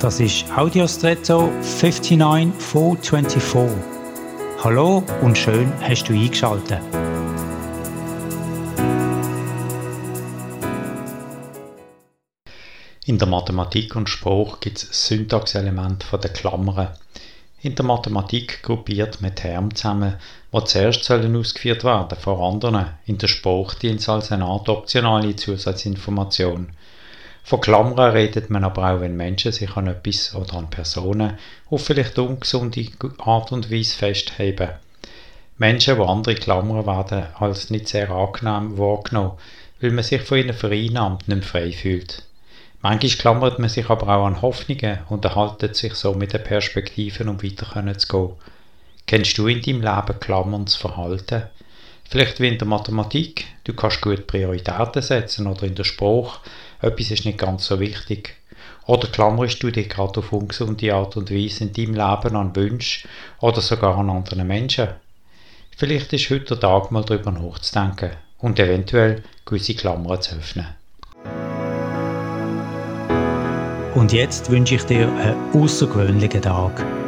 Das ist Audiostretto 59424. Hallo und schön hast du eingeschaltet. In der Mathematik und Spruch gibt es Syntaxelemente der Klammern. In der Mathematik gruppiert man Terme zusammen, die zuerst ausgeführt werden vor anderen. In der Spruch dient es als eine Art optionale Zusatzinformation. Von Klammern redet man aber auch, wenn Menschen sich an etwas oder an Personen auf vielleicht ungesunde Art und Weise festheben. Menschen, die andere Klammern werden als nicht sehr angenehm wahrgenommen, weil man sich von ihnen vereinnahmt nicht frei fühlt. Manchmal klammert man sich aber auch an Hoffnungen und erhaltet sich so mit den Perspektiven, um weiter zu gehen. Kennst du in deinem Leben klammerndes Verhalten? Vielleicht wie in der Mathematik, du kannst gut Prioritäten setzen oder in der Spruch, etwas ist nicht ganz so wichtig. Oder klammerst du dich gerade auf ungesunde Art und Weise in deinem Leben an Wünsche oder sogar an anderen Menschen? Vielleicht ist heute der Tag mal darüber nachzudenken und eventuell gewisse Klammern zu öffnen. Und jetzt wünsche ich dir einen außergewöhnlichen Tag.